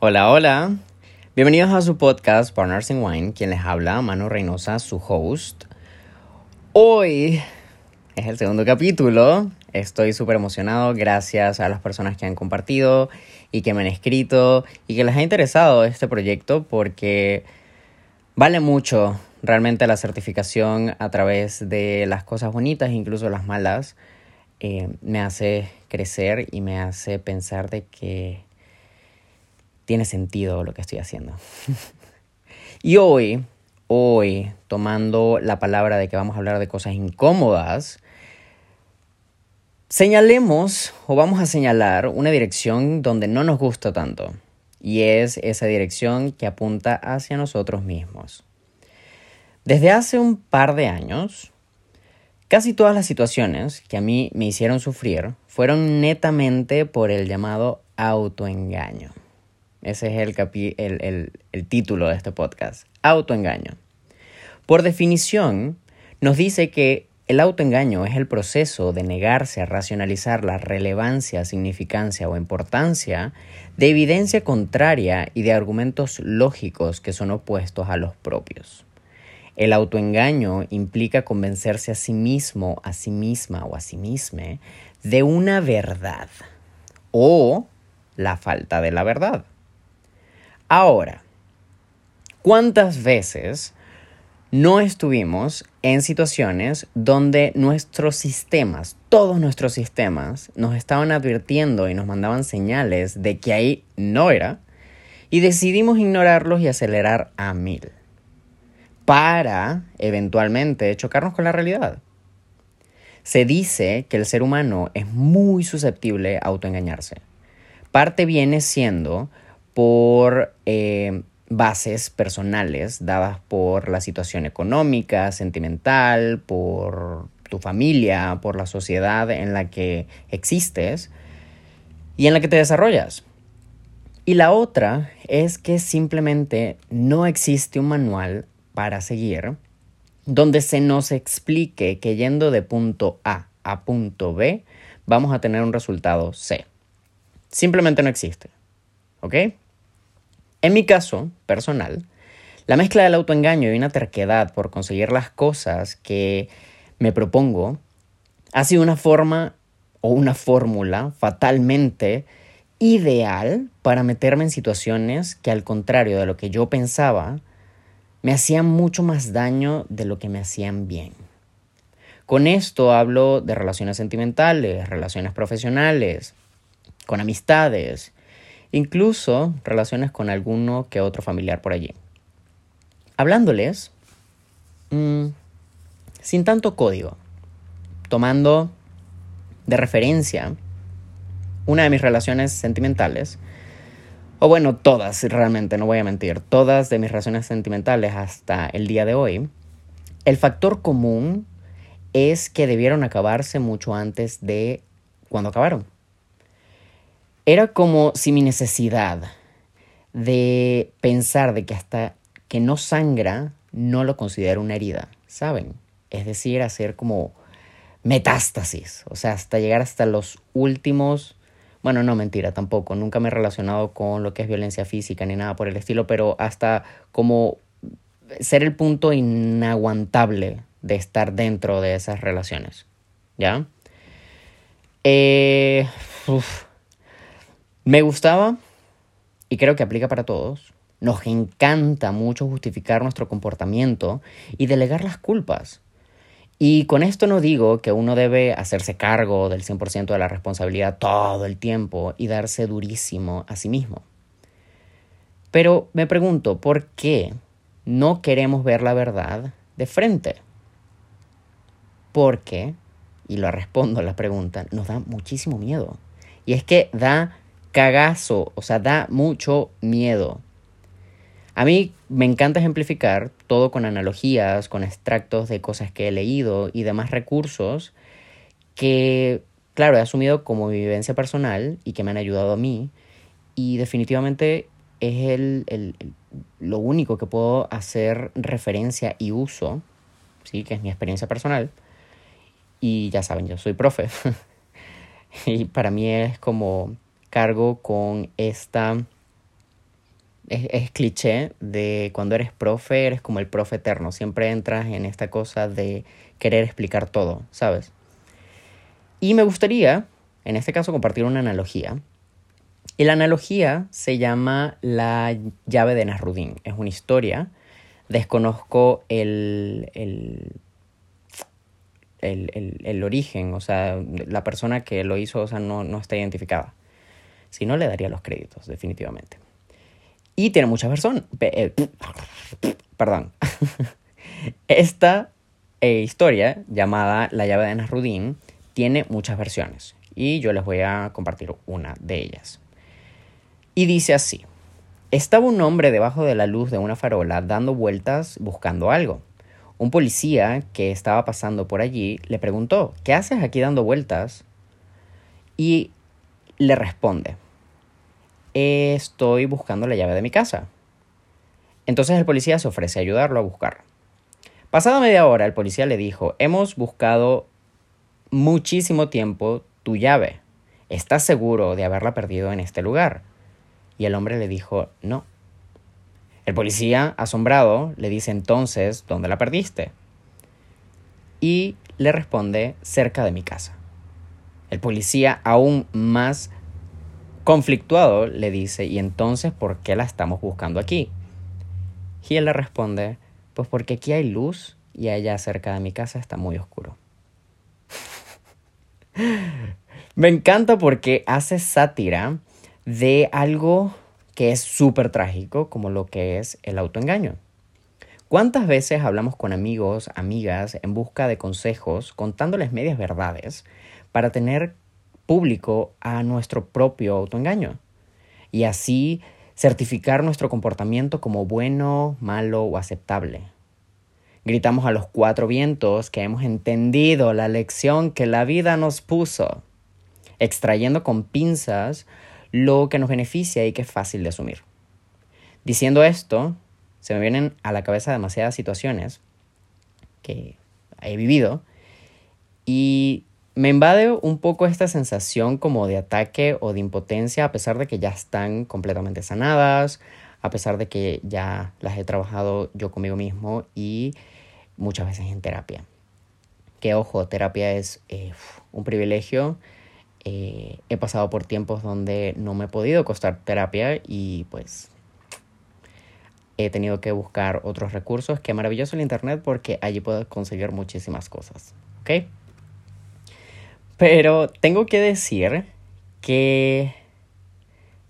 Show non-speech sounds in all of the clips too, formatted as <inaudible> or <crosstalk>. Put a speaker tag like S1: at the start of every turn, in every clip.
S1: Hola, hola. Bienvenidos a su podcast Partners in Wine, quien les habla, Mano Reynosa, su host. Hoy es el segundo capítulo. Estoy súper emocionado gracias a las personas que han compartido y que me han escrito y que les ha interesado este proyecto porque vale mucho realmente la certificación a través de las cosas bonitas, incluso las malas. Eh, me hace crecer y me hace pensar de que tiene sentido lo que estoy haciendo. y hoy, hoy, tomando la palabra de que vamos a hablar de cosas incómodas, señalemos o vamos a señalar una dirección donde no nos gusta tanto. Y es esa dirección que apunta hacia nosotros mismos. Desde hace un par de años, Casi todas las situaciones que a mí me hicieron sufrir fueron netamente por el llamado autoengaño. Ese es el, el, título de este podcast, autoengaño. Por definición, nos dice que el autoengaño es el proceso de negarse a racionalizar la relevancia, significancia o importancia de evidencia contraria y de argumentos lógicos que son opuestos a los propios. El autoengaño implica convencerse a sí mismo, a sí misma o a sí misma de una verdad o la falta de la verdad. Ahora, ¿cuántas veces no estuvimos en situaciones donde nuestros sistemas, todos nuestros sistemas, nos estaban advirtiendo y nos mandaban señales de que ahí no era y decidimos ignorarlos y acelerar a mil? para eventualmente chocarnos con la realidad. Se dice que el ser humano es muy susceptible a autoengañarse. Parte viene siendo por eh, bases personales dadas por la situación económica, sentimental, por tu familia, por la sociedad en la que existes y en la que te desarrollas. Y la otra es que simplemente no existe un manual para seguir, donde se nos explique que yendo de punto A a punto B vamos a tener un resultado C. Simplemente no existe. ¿Ok? En mi caso personal, la mezcla del autoengaño y una terquedad por conseguir las cosas que me propongo ha sido una forma o una fórmula fatalmente ideal para meterme en situaciones que al contrario de lo que yo pensaba, me hacían mucho más daño de lo que me hacían bien. Con esto hablo de relaciones sentimentales, relaciones profesionales, con amistades, incluso relaciones con alguno que otro familiar por allí. Hablándoles mm, sin tanto código, tomando de referencia una de mis relaciones sentimentales o bueno, todas realmente, no voy a mentir, todas de mis relaciones sentimentales hasta el día de hoy, el factor común es que debieron acabarse mucho antes de cuando acabaron. Era como si mi necesidad de pensar de que hasta que no sangra, no lo considero una herida, ¿saben? Es decir, hacer como metástasis, o sea, hasta llegar hasta los últimos bueno, no, mentira, tampoco. Nunca me he relacionado con lo que es violencia física ni nada por el estilo, pero hasta como ser el punto inaguantable de estar dentro de esas relaciones. ¿Ya? Eh, me gustaba, y creo que aplica para todos, nos encanta mucho justificar nuestro comportamiento y delegar las culpas. Y con esto no digo que uno debe hacerse cargo del 100% de la responsabilidad todo el tiempo y darse durísimo a sí mismo. Pero me pregunto, ¿por qué no queremos ver la verdad de frente? Porque, y lo respondo a la pregunta, nos da muchísimo miedo. Y es que da cagazo, o sea, da mucho miedo. A mí me encanta ejemplificar todo con analogías, con extractos de cosas que he leído y demás recursos que, claro, he asumido como vivencia personal y que me han ayudado a mí. Y definitivamente es el, lo único que puedo hacer referencia y uso, ¿sí? que es mi experiencia personal. Y ya saben, yo soy profe. <laughs> y para mí es como cargo con esta es, cliché de cuando eres profe, eres como el profe eterno. Siempre entras en esta cosa de querer explicar todo, ¿sabes? Y me gustaría, en este caso, compartir una analogía. Y la analogía se llama la llave de Nasruddin. Es una historia. Desconozco el, el, el, el origen, o sea, la persona que lo hizo, o sea, no, no está identificada. Si no, le daría los créditos, definitivamente. Y tiene muchas versiones. Eh, perdón. <laughs> Esta eh, historia, llamada La llave de Nasruddin, tiene muchas versiones. Y yo les voy a compartir una de ellas. Y dice así. Estaba un hombre debajo de la luz de una farola dando vueltas buscando algo. Un policía que estaba pasando por allí le preguntó, ¿qué haces aquí dando vueltas? Y le responde, estoy buscando la llave de mi casa. Entonces el policía se ofrece a ayudarlo a buscar. Pasada media hora, el policía le dijo, hemos buscado muchísimo tiempo tu llave. ¿Estás seguro de haberla perdido en este lugar? Y el hombre le dijo, no. El policía, asombrado, le dice entonces, ¿dónde la perdiste? Y le responde, cerca de mi casa. El policía, aún más conflictuado, le dice, ¿y entonces por qué la estamos buscando aquí? Y él le responde, pues porque aquí hay luz y allá cerca de mi casa está muy oscuro. <laughs> Me encanta porque hace sátira de algo que es súper trágico como lo que es el autoengaño. ¿Cuántas veces hablamos con amigos, amigas, en busca de consejos, contándoles medias verdades para tener público a nuestro propio autoengaño y así certificar nuestro comportamiento como bueno, malo o aceptable. Gritamos a los cuatro vientos que hemos entendido la lección que la vida nos puso, extrayendo con pinzas lo que nos beneficia y que es fácil de asumir. Diciendo esto, se me vienen a la cabeza demasiadas situaciones que he vivido y me invade un poco esta sensación como de ataque o de impotencia a pesar de que ya están completamente sanadas, a pesar de que ya las he trabajado yo conmigo mismo y muchas veces en terapia. Que ojo, terapia es eh, un privilegio. Eh, he pasado por tiempos donde no me he podido costar terapia y pues he tenido que buscar otros recursos. Qué maravilloso el Internet porque allí puedo conseguir muchísimas cosas. ¿Ok? Pero tengo que decir que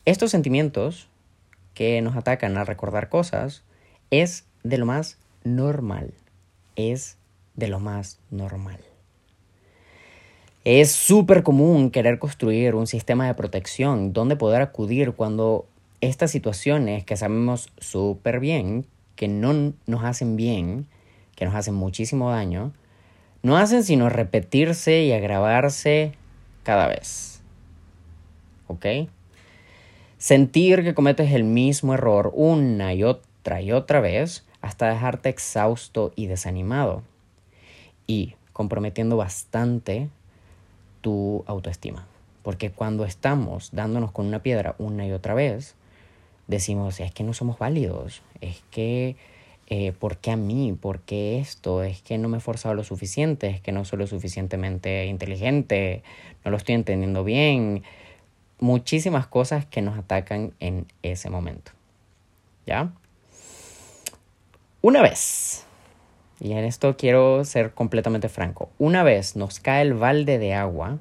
S1: estos sentimientos que nos atacan al recordar cosas es de lo más normal. Es de lo más normal. Es súper común querer construir un sistema de protección donde poder acudir cuando estas situaciones que sabemos súper bien, que no nos hacen bien, que nos hacen muchísimo daño, no hacen sino repetirse y agravarse cada vez. ¿Ok? Sentir que cometes el mismo error una y otra y otra vez hasta dejarte exhausto y desanimado. Y comprometiendo bastante tu autoestima. Porque cuando estamos dándonos con una piedra una y otra vez, decimos, es que no somos válidos, es que eh, ¿por qué a mí? ¿Por qué esto? Es que no me he forzado lo suficiente, es que no soy lo suficientemente inteligente, no lo estoy entendiendo bien. Muchísimas cosas que nos atacan en ese momento. ¿Ya? Una vez, y en esto quiero ser completamente franco, una vez nos cae el balde de agua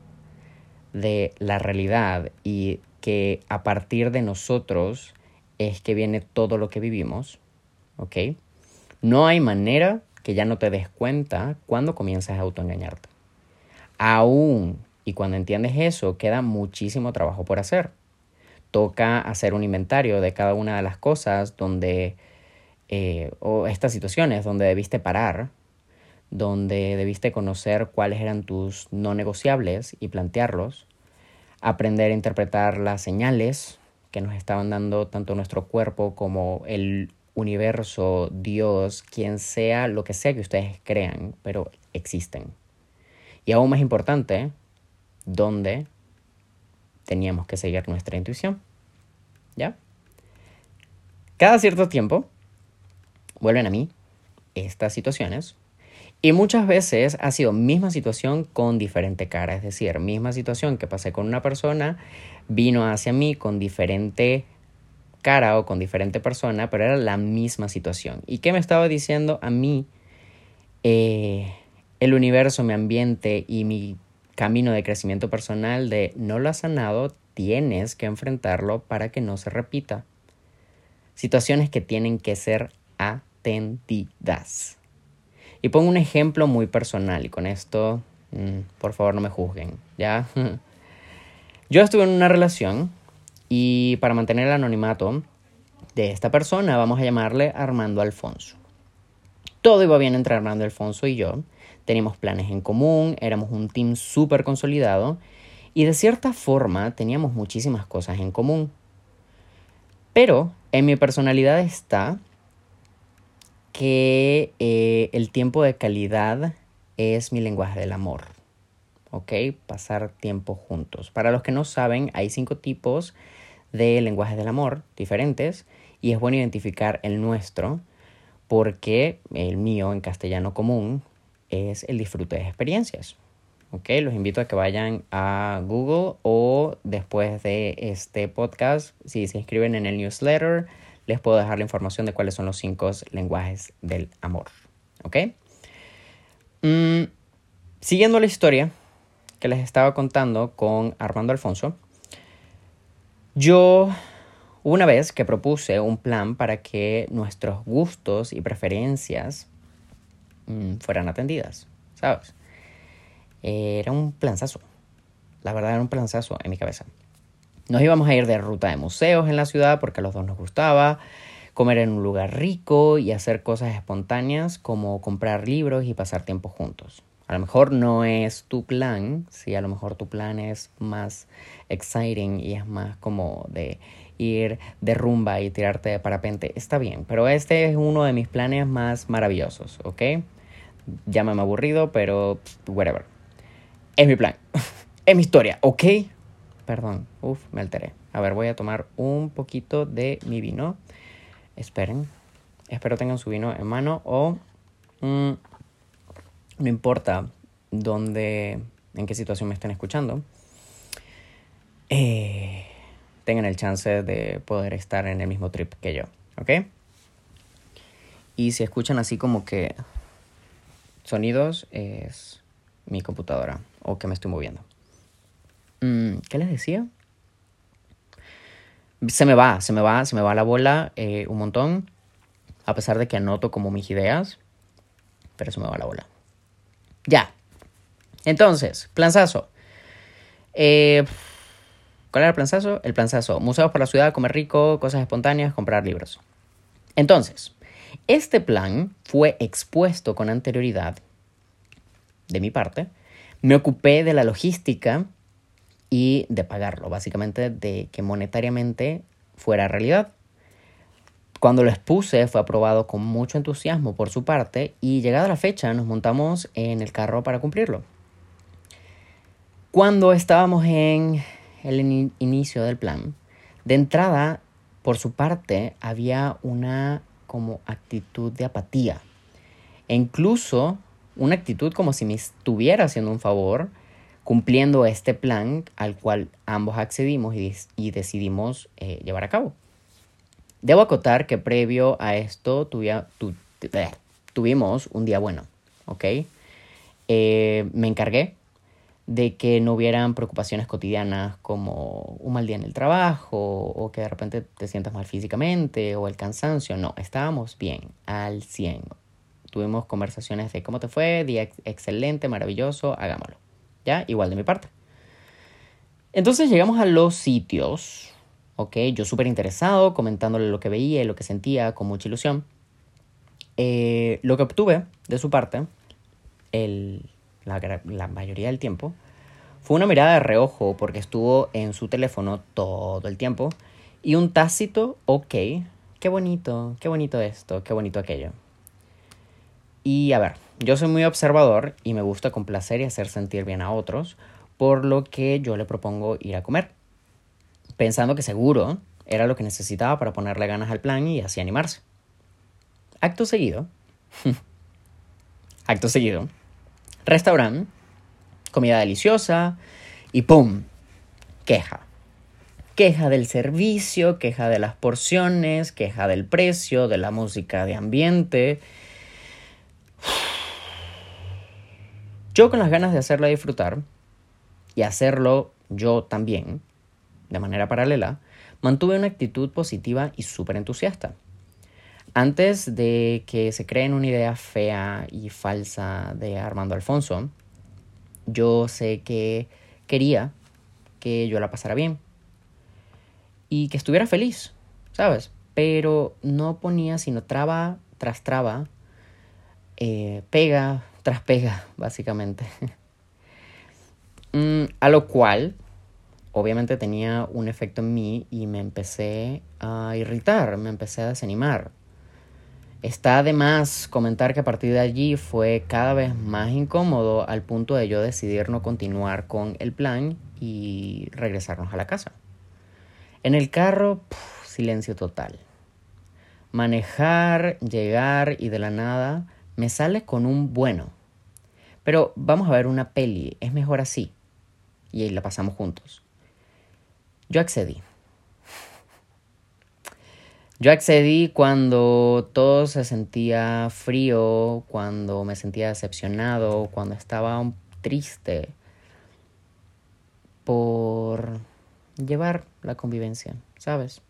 S1: de la realidad y que a partir de nosotros es que viene todo lo que vivimos, ¿ok? No hay manera que ya no te des cuenta cuando comienzas a autoengañarte. Aún y cuando entiendes eso, queda muchísimo trabajo por hacer. Toca hacer un inventario de cada una de las cosas donde, eh, o estas situaciones donde debiste parar, donde debiste conocer cuáles eran tus no negociables y plantearlos, aprender a interpretar las señales que nos estaban dando tanto nuestro cuerpo como el universo, Dios, quien sea, lo que sea que ustedes crean, pero existen. Y aún más importante, ¿dónde teníamos que seguir nuestra intuición? ¿Ya? Cada cierto tiempo vuelven a mí estas situaciones y muchas veces ha sido misma situación con diferente cara, es decir, misma situación que pasé con una persona, vino hacia mí con diferente cara o con diferente persona, pero era la misma situación. ¿Y qué me estaba diciendo a mí eh, el universo, mi ambiente y mi camino de crecimiento personal de no lo has sanado, tienes que enfrentarlo para que no se repita? Situaciones que tienen que ser atendidas. Y pongo un ejemplo muy personal y con esto, mm, por favor, no me juzguen, ¿ya? <laughs> Yo estuve en una relación y para mantener el anonimato de esta persona, vamos a llamarle Armando Alfonso. Todo iba bien entre Armando Alfonso y yo. Teníamos planes en común, éramos un team súper consolidado y de cierta forma teníamos muchísimas cosas en común. Pero en mi personalidad está que eh, el tiempo de calidad es mi lenguaje del amor. ¿Ok? Pasar tiempo juntos. Para los que no saben, hay cinco tipos de lenguajes del amor diferentes y es bueno identificar el nuestro porque el mío en castellano común es el disfrute de experiencias. ¿Ok? Los invito a que vayan a Google o después de este podcast, si se inscriben en el newsletter, les puedo dejar la información de cuáles son los cinco lenguajes del amor. ¿Ok? Mm, siguiendo la historia que les estaba contando con Armando Alfonso, yo una vez que propuse un plan para que nuestros gustos y preferencias mm, fueran atendidas, ¿sabes? Era un planzazo. La verdad era un planzazo en mi cabeza. Nos íbamos a ir de ruta de museos en la ciudad porque a los dos nos gustaba, comer en un lugar rico y hacer cosas espontáneas como comprar libros y pasar tiempo juntos. A lo mejor no es tu plan, sí, a lo mejor tu plan es más exciting y es más como de ir de rumba y tirarte de parapente. Está bien, pero este es uno de mis planes más maravillosos, ¿ok? Llámame aburrido, pero whatever. Es mi plan. <laughs> es mi historia, ¿ok? Perdón, uff, me alteré. A ver, voy a tomar un poquito de mi vino. Esperen. Espero tengan su vino en mano o... Mm, no importa dónde, en qué situación me estén escuchando. Eh, tengan el chance de poder estar en el mismo trip que yo, ¿ok? Y si escuchan así como que sonidos, es mi computadora o que me estoy moviendo. Mm, ¿Qué les decía? Se me va, se me va, se me va la bola eh, un montón. A pesar de que anoto como mis ideas. Pero se me va la bola. Ya. Entonces, planzazo. Eh, ¿Cuál era el planzazo? El planzazo. Museos por la ciudad, comer rico, cosas espontáneas, comprar libros. Entonces, este plan fue expuesto con anterioridad de mi parte. Me ocupé de la logística y de pagarlo, básicamente de que monetariamente fuera realidad. Cuando lo expuse fue aprobado con mucho entusiasmo por su parte y llegada la fecha nos montamos en el carro para cumplirlo. Cuando estábamos en el inicio del plan, de entrada, por su parte, había una como actitud de apatía. E incluso una actitud como si me estuviera haciendo un favor cumpliendo este plan al cual ambos accedimos y, decidimos eh, llevar a cabo. Debo acotar que previo a esto eh, tuvimos un día bueno, ¿ok? Eh, me encargué de que no hubieran preocupaciones cotidianas como un mal día en el trabajo o que de repente te sientas mal físicamente o el cansancio. No, estábamos bien, al 100. Tuvimos conversaciones de cómo te fue, día excelente, maravilloso, hagámoslo. ¿ya? Igual de mi parte. Entonces llegamos a los sitios, ¿ok? Yo súper interesado, comentándole lo que veía y lo que sentía con mucha ilusión. Eh, lo que obtuve de su parte, el, la, la mayoría del tiempo, fue una mirada de reojo porque estuvo en su teléfono todo el tiempo y un tácito, ok, qué bonito, qué bonito esto, qué bonito aquello. Y a ver, yo soy muy observador y me gusta complacer y hacer sentir bien a otros, por lo que yo le propongo ir a comer, pensando que seguro era lo que necesitaba para ponerle ganas al plan y así animarse. Acto seguido, <laughs> acto seguido, restaurante, comida deliciosa y ¡pum! Queja. Queja del servicio, queja de las porciones, queja del precio, de la música de ambiente. Yo con las ganas de hacerla disfrutar y hacerlo yo también, de manera paralela, mantuve una actitud positiva y súper entusiasta. Antes de que se creen una idea fea y falsa de Armando Alfonso, yo sé que quería que yo la pasara bien y que estuviera feliz, ¿sabes? Pero no ponía sino traba tras traba, eh, pega tras pega, <laughs> básicamente. <laughs> Mm, a lo cual, obviamente tenía un efecto en mí y me empecé a irritar, me empecé a desanimar. Está además comentar que a partir de allí fue cada vez más incómodo al punto de yo decidir no continuar con el plan y regresarnos a la casa. En el carro, silencio total. Manejar, llegar y de la nada me sale con un bueno. Pero vamos a ver una peli, es mejor así. Y la pasamos juntos. Yo accedí. Yo accedí cuando todo se sentía frío, cuando me sentía decepcionado, cuando estaba triste por llevar la convivencia, ¿sabes?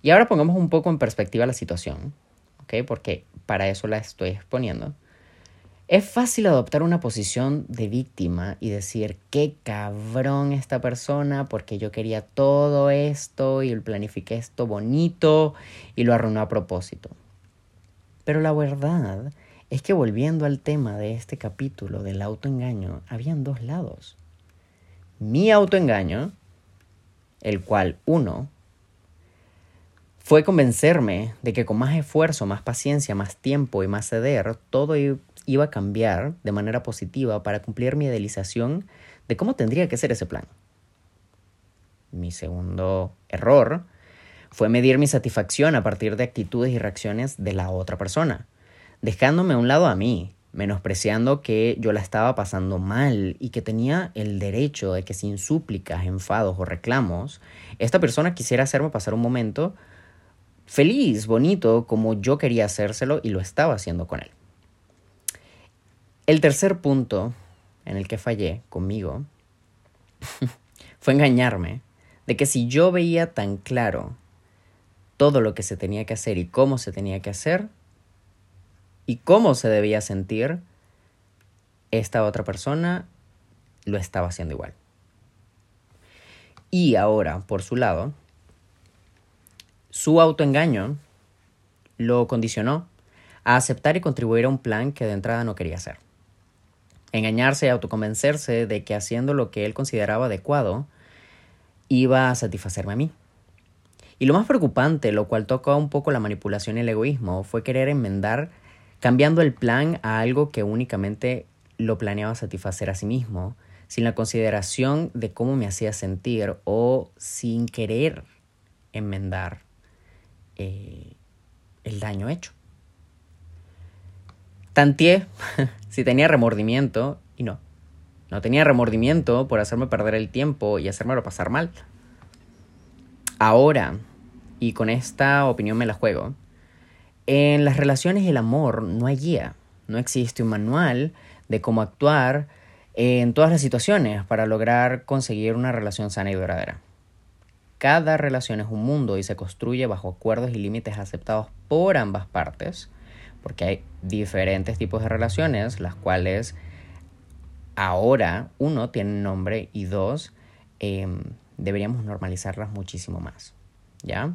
S1: Y ahora pongamos un poco en perspectiva la situación, ¿ok? Porque para eso la estoy exponiendo. Es fácil adoptar una posición de víctima y decir, qué cabrón esta persona porque yo quería todo esto y planifiqué esto bonito y lo arruinó a propósito. Pero la verdad es que volviendo al tema de este capítulo del autoengaño, habían dos lados. Mi autoengaño, el cual uno fue convencerme de que con más esfuerzo, más paciencia, más tiempo y más ceder, todo iba a cambiar de manera positiva para cumplir mi idealización de cómo tendría que ser ese plan. Mi segundo error fue medir mi satisfacción a partir de actitudes y reacciones de la otra persona, dejándome a un lado a mí, menospreciando que yo la estaba pasando mal y que tenía el derecho de que sin súplicas, enfados o reclamos, esta persona quisiera hacerme pasar un momento feliz, bonito, como yo quería hacérselo y lo estaba haciendo con él. El tercer punto en el que fallé conmigo <laughs> fue engañarme de que si yo veía tan claro todo lo que se tenía que hacer y cómo se tenía que hacer y cómo se debía sentir, esta otra persona lo estaba haciendo igual. Y ahora, por su lado, su autoengaño lo condicionó a aceptar y contribuir a un plan que de entrada no quería hacer engañarse y autoconvencerse de que haciendo lo que él consideraba adecuado iba a satisfacerme a mí. Y lo más preocupante, lo cual tocó un poco la manipulación y el egoísmo, fue querer enmendar cambiando el plan a algo que únicamente lo planeaba satisfacer a sí mismo, sin la consideración de cómo me hacía sentir o sin querer enmendar eh, el daño hecho. Tantié <laughs> si tenía remordimiento y no. No tenía remordimiento por hacerme perder el tiempo y hacérmelo pasar mal. Ahora, y con esta opinión me la juego, en las relaciones el amor no hay guía, no existe un manual de cómo actuar en todas las situaciones para lograr conseguir una relación sana y duradera. Cada relación es un mundo y se construye bajo acuerdos y límites aceptados por ambas partes porque hay diferentes tipos de relaciones, las cuales ahora, uno, tienen nombre y dos, em, deberíamos normalizarlas muchísimo más. ¿Ya?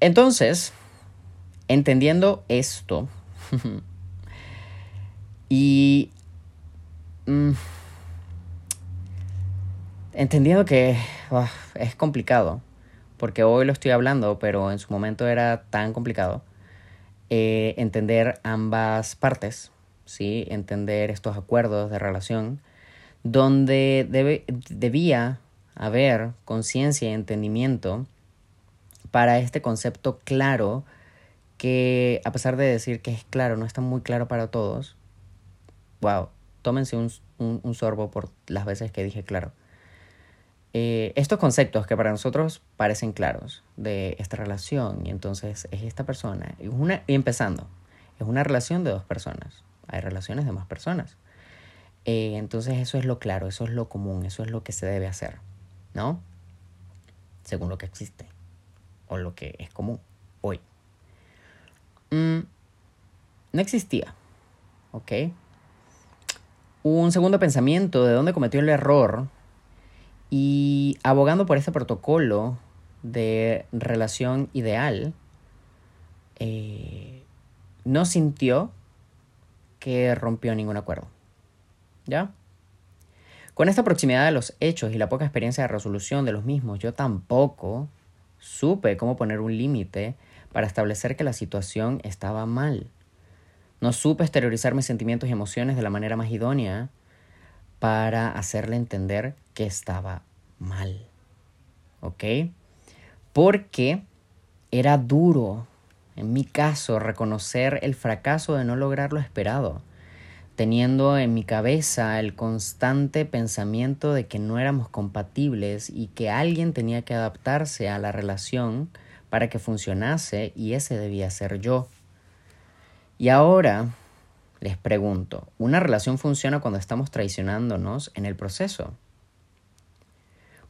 S1: Entonces, entendiendo esto <laughs> y mm, entendiendo que es complicado, porque hoy lo estoy hablando, pero en su momento era tan complicado eh, entender ambas partes, ¿sí? entender estos acuerdos de relación, donde debe, debía haber conciencia y entendimiento para este concepto claro que a pesar de decir que es claro, no está muy claro para todos, wow, tómense un, un, sorbo por las veces que dije claro. Eh, estos conceptos que para nosotros parecen claros de esta relación, y entonces es esta persona, y, una, y empezando, es una relación de dos personas, hay relaciones de más personas. Eh, entonces eso es lo claro, eso es lo común, eso es lo que se debe hacer, ¿no? Según lo que existe o lo que es común hoy. Mm, no existía, ¿ok? Un segundo pensamiento de dónde cometió el error y abogando por este protocolo de relación ideal, eh, no sintió que rompió ningún acuerdo. ¿Ya? Con esta proximidad de los hechos y la poca experiencia de resolución de los mismos, yo tampoco supe cómo poner un límite para establecer que la situación estaba mal. No supe exteriorizar mis sentimientos y emociones de la manera más idónea para hacerle entender que estaba mal. ¿Ok? Porque era duro, en mi caso, reconocer el fracaso de no lograr lo esperado teniendo en mi cabeza el constante pensamiento de que no éramos compatibles y que alguien tenía que adaptarse a la relación para que funcionase y ese debía ser yo. Y ahora les pregunto, ¿una relación funciona cuando estamos traicionándonos en el proceso?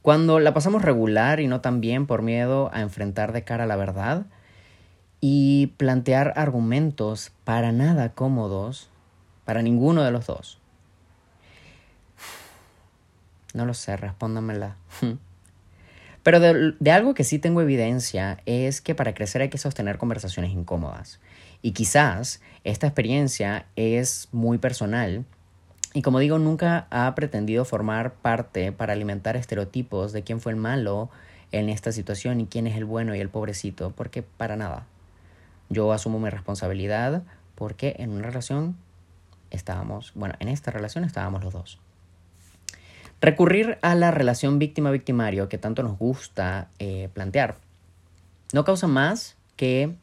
S1: Cuando la pasamos regular y no tan bien por miedo a enfrentar de cara la verdad y plantear argumentos para nada cómodos para ninguno de los dos. No lo sé, respóndamela. <laughs> Pero de, algo que sí tengo evidencia es que para crecer hay que sostener conversaciones incómodas. Y quizás esta experiencia es muy personal y como digo, nunca ha pretendido formar parte para alimentar estereotipos de quién fue el malo en esta situación y quién es el bueno y el pobrecito, porque para nada. Yo asumo mi responsabilidad porque en una relación estábamos, bueno, en esta relación estábamos los dos. Recurrir a la relación víctima-victimario que tanto nos gusta eh, plantear no causa más que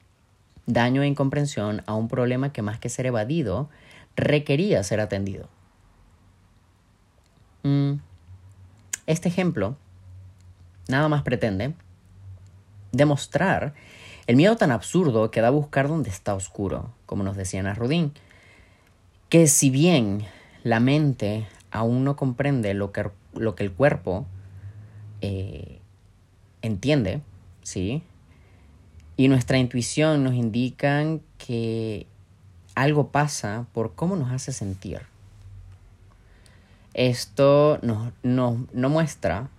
S1: daño e incomprensión a un problema que más que ser evadido requería ser atendido. Mm, este ejemplo nada más pretende demostrar el miedo tan absurdo que da buscar donde está oscuro, como nos decía Ana Rudín, que si bien la mente aún no comprende lo que, lo que el cuerpo eh, entiende, ¿sí? Y nuestra intuición nos indican que algo pasa por cómo nos hace sentir. Esto no, no muestra,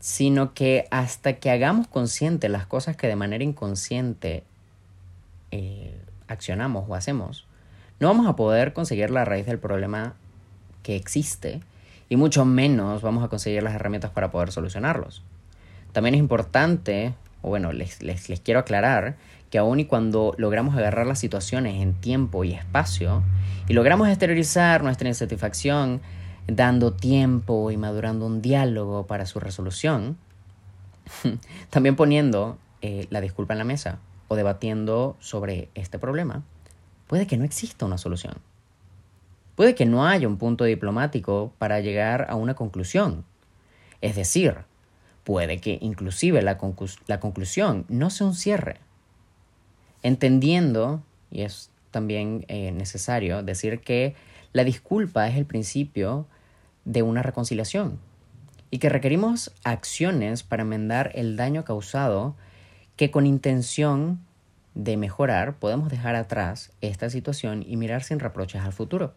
S1: sino que hasta que hagamos consciente las cosas que de manera inconsciente eh, accionamos o hacemos, no vamos a poder conseguir la raíz del problema que existe y mucho menos vamos a conseguir las herramientas para poder solucionarlos. También es importante, o bueno, les, les, les quiero aclarar que aun y cuando logramos agarrar las situaciones en tiempo y espacio y logramos exteriorizar nuestra insatisfacción dando tiempo y madurando un diálogo para su resolución, <laughs> también poniendo eh, la disculpa en la mesa o debatiendo sobre este problema, puede que no exista una solución. Puede que no haya un punto diplomático para llegar a una conclusión. Es decir, puede que inclusive la, conclusión no sea un cierre. Entendiendo, y es también eh, necesario decir que la disculpa es el principio de una reconciliación y que requerimos acciones para enmendar el daño causado que con intención de mejorar, podemos dejar atrás esta situación y mirar sin reproches al futuro.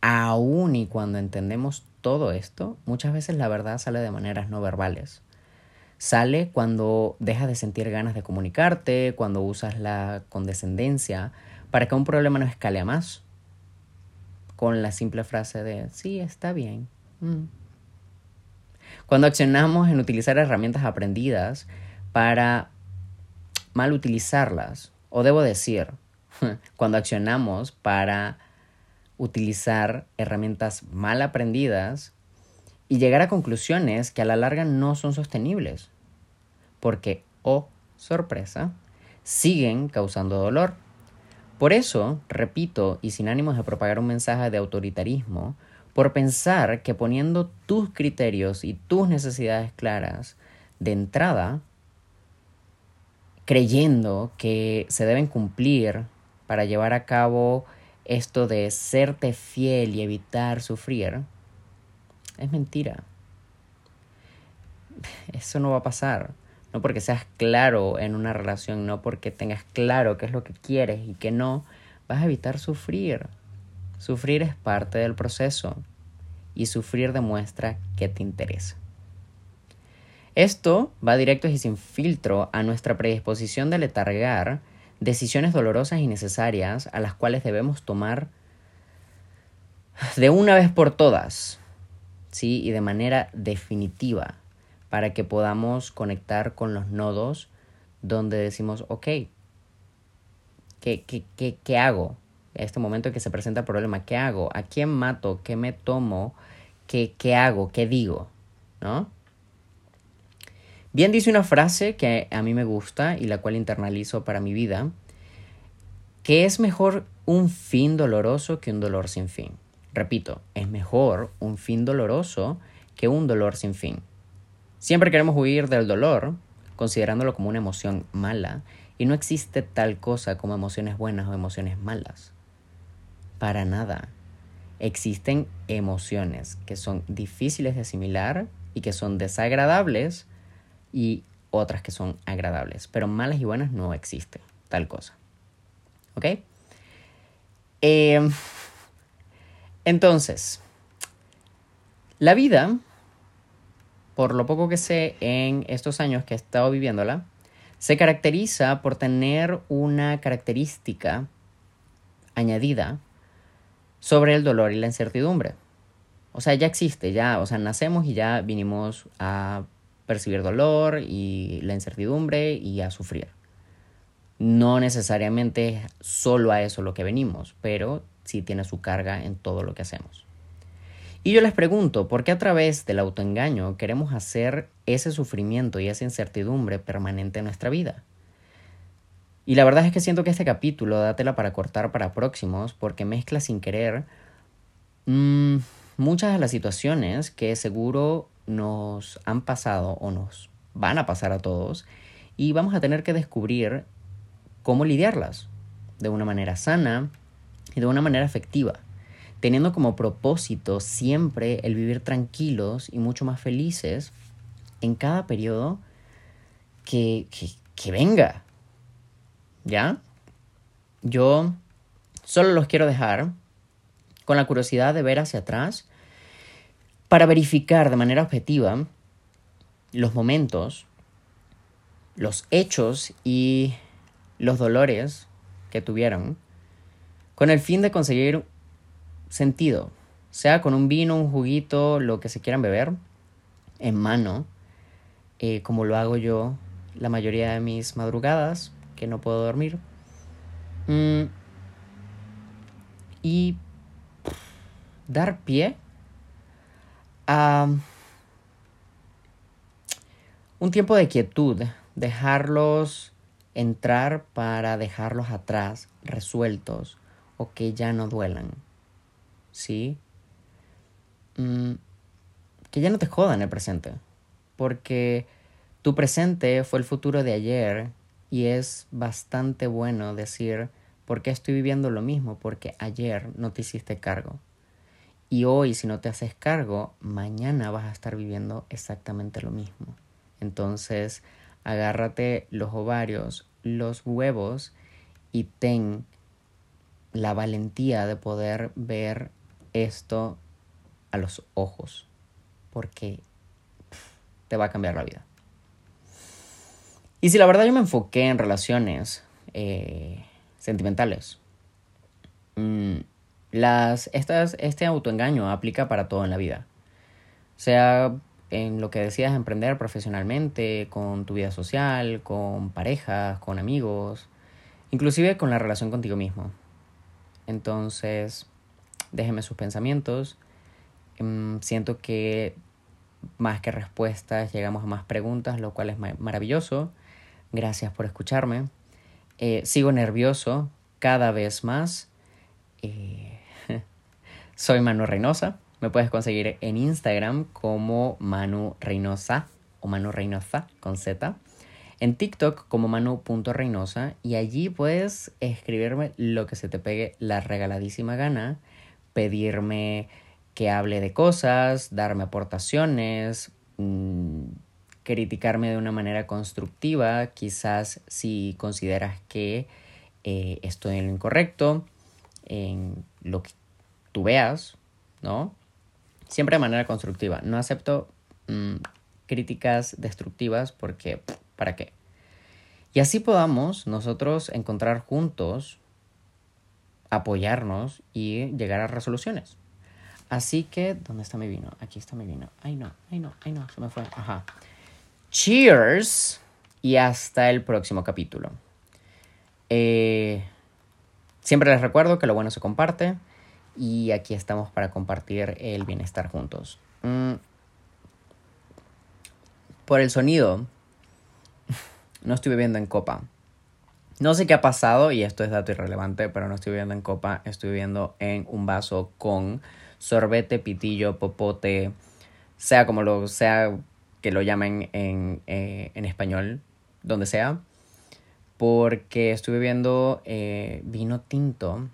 S1: Aún y cuando entendemos todo esto, muchas veces la verdad sale de maneras no verbales. Sale cuando dejas de sentir ganas de comunicarte, cuando usas la condescendencia para que un problema no escale a más. Con la simple frase de, sí, está bien. Mm. Cuando accionamos en utilizar herramientas aprendidas para mal utilizarlas, o debo decir, <laughs> cuando accionamos para utilizar herramientas mal aprendidas y llegar a conclusiones que a la larga no son sostenibles. Porque, oh sorpresa, siguen causando dolor. Por eso, repito, y sin ánimos de propagar un mensaje de autoritarismo, por pensar que poniendo tus criterios y tus necesidades claras de entrada, creyendo que se deben cumplir para llevar a cabo esto de serte fiel y evitar sufrir, es mentira. Eso no va a pasar. No porque seas claro en una relación, no porque tengas claro qué es lo que quieres y qué no, vas a evitar sufrir. Sufrir es parte del proceso y sufrir demuestra que te interesa. Esto va directo y sin filtro a nuestra predisposición de letargar decisiones dolorosas y necesarias a las cuales debemos tomar de una vez por todas, ¿sí? Y de manera definitiva, para que podamos conectar con los nodos donde decimos, ok, ¿qué, qué, qué, qué hago? En este momento en que se presenta el problema, ¿qué hago? ¿A quién mato? ¿Qué me tomo? ¿Qué, qué hago? ¿Qué digo? ¿No? Bien dice una frase que a mí me gusta y la cual internalizo para mi vida, que es mejor un fin doloroso que un dolor sin fin. Repito, es mejor un fin doloroso que un dolor sin fin. Siempre queremos huir del dolor, considerándolo como una emoción mala, y no existe tal cosa como emociones buenas o emociones malas. Para nada. Existen emociones que son difíciles de asimilar y que son desagradables y otras que son agradables. Pero malas y buenas no existe tal cosa. ¿Ok? Em, entonces, la vida, por lo poco que sé en estos años que he estado viviéndola, se caracteriza por tener una característica añadida sobre el dolor y la incertidumbre. O sea, ya existe, ya, o sea, nacemos y ya vinimos a percibir dolor y la incertidumbre y a sufrir. No necesariamente solo a eso lo que venimos, pero sí tiene su carga en todo lo que hacemos. Y yo les pregunto, ¿por qué a través del autoengaño queremos hacer ese sufrimiento y esa incertidumbre permanente en nuestra vida? Y la verdad es que siento que este capítulo dátela para cortar para próximos porque mezcla sin querer mm, muchas de las situaciones que seguro nos han pasado o nos van a pasar a todos y vamos a tener que descubrir cómo lidiarlas de una manera sana y de una manera efectiva, teniendo como propósito siempre el vivir tranquilos y mucho más felices en cada periodo que, que, venga. ¿Ya? Yo solo los quiero dejar con la curiosidad de ver hacia atrás para verificar de manera objetiva los momentos, los hechos y los dolores que tuvieron con el fin de conseguir sentido, sea con un vino, un juguito, lo que se quieran beber, en mano, eh, como lo hago yo la mayoría de mis madrugadas, que no puedo dormir. Mm, y dar pie un tiempo de quietud, dejarlos entrar para dejarlos atrás, resueltos o que ya no duelan. ¿Sí? Mm, que ya no te jodan el presente. Porque tu presente fue el futuro de ayer y es bastante bueno decir, ¿por qué estoy viviendo lo mismo? Porque ayer no te hiciste cargo. Y hoy, si no te haces cargo, mañana vas a estar viviendo exactamente lo mismo. Entonces, agárrate los ovarios, los huevos y ten la valentía de poder ver esto a los ojos, porque te va a cambiar la vida. Y si la verdad yo me enfoqué en relaciones eh, sentimentales, mm, las, estas, este autoengaño aplica para todo en la vida. Sea en lo que decidas emprender profesionalmente, con tu vida social, con parejas, con amigos, inclusive con la relación contigo mismo. Entonces, déjeme sus pensamientos. Em, siento que más que respuestas, llegamos a más preguntas, lo cual es maravilloso. Gracias por escucharme. Eh, sigo nervioso cada vez más. Eh, <laughs> soy Manu Reynosa. Me puedes conseguir en Instagram como Manu Reynosa o Manu Reynosa con Z. En TikTok como manu.reynosa y allí puedes escribirme lo que se te pegue la regaladísima gana, pedirme que hable de cosas, darme aportaciones, mm, criticarme de una manera constructiva, quizás si consideras que eh, estoy en lo incorrecto, en lo que tú veas, ¿no? Siempre de manera constructiva. No acepto mm, críticas destructivas porque, ¿para qué? Y así podamos nosotros encontrar juntos, apoyarnos y llegar a resoluciones. Así que, ¿dónde está mi vino? Aquí está mi vino. Ay, no, ay, no, ay, no, se me fue. Ajá. Cheers y hasta el próximo capítulo. Eh, siempre les recuerdo que lo bueno se comparte y aquí estamos para compartir el bienestar juntos. Mm. Por el sonido, <laughs> no estoy bebiendo en copa. No sé qué ha pasado y esto es dato irrelevante, pero no estoy bebiendo en copa, estoy bebiendo en un vaso con sorbete, pitillo, popote, sea como lo sea que lo llamen en, eh, en español, donde sea, porque estuve viendo eh, vino tinto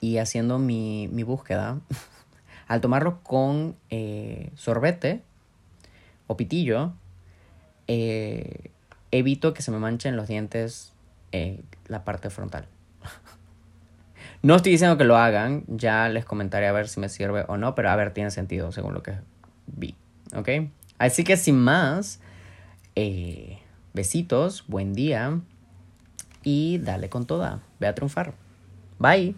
S1: y haciendo mi, mi búsqueda. <laughs> Al tomarlo con eh, sorbete o pitillo, evito que se me manchen los dientes la parte frontal. <laughs> No estoy diciendo que lo hagan, ya les comentaré a ver si me sirve o no, pero a ver, tiene sentido según lo que vi, ¿ok? Así que sin más, eh, besitos, buen día y dale con toda, ve a triunfar. Bye.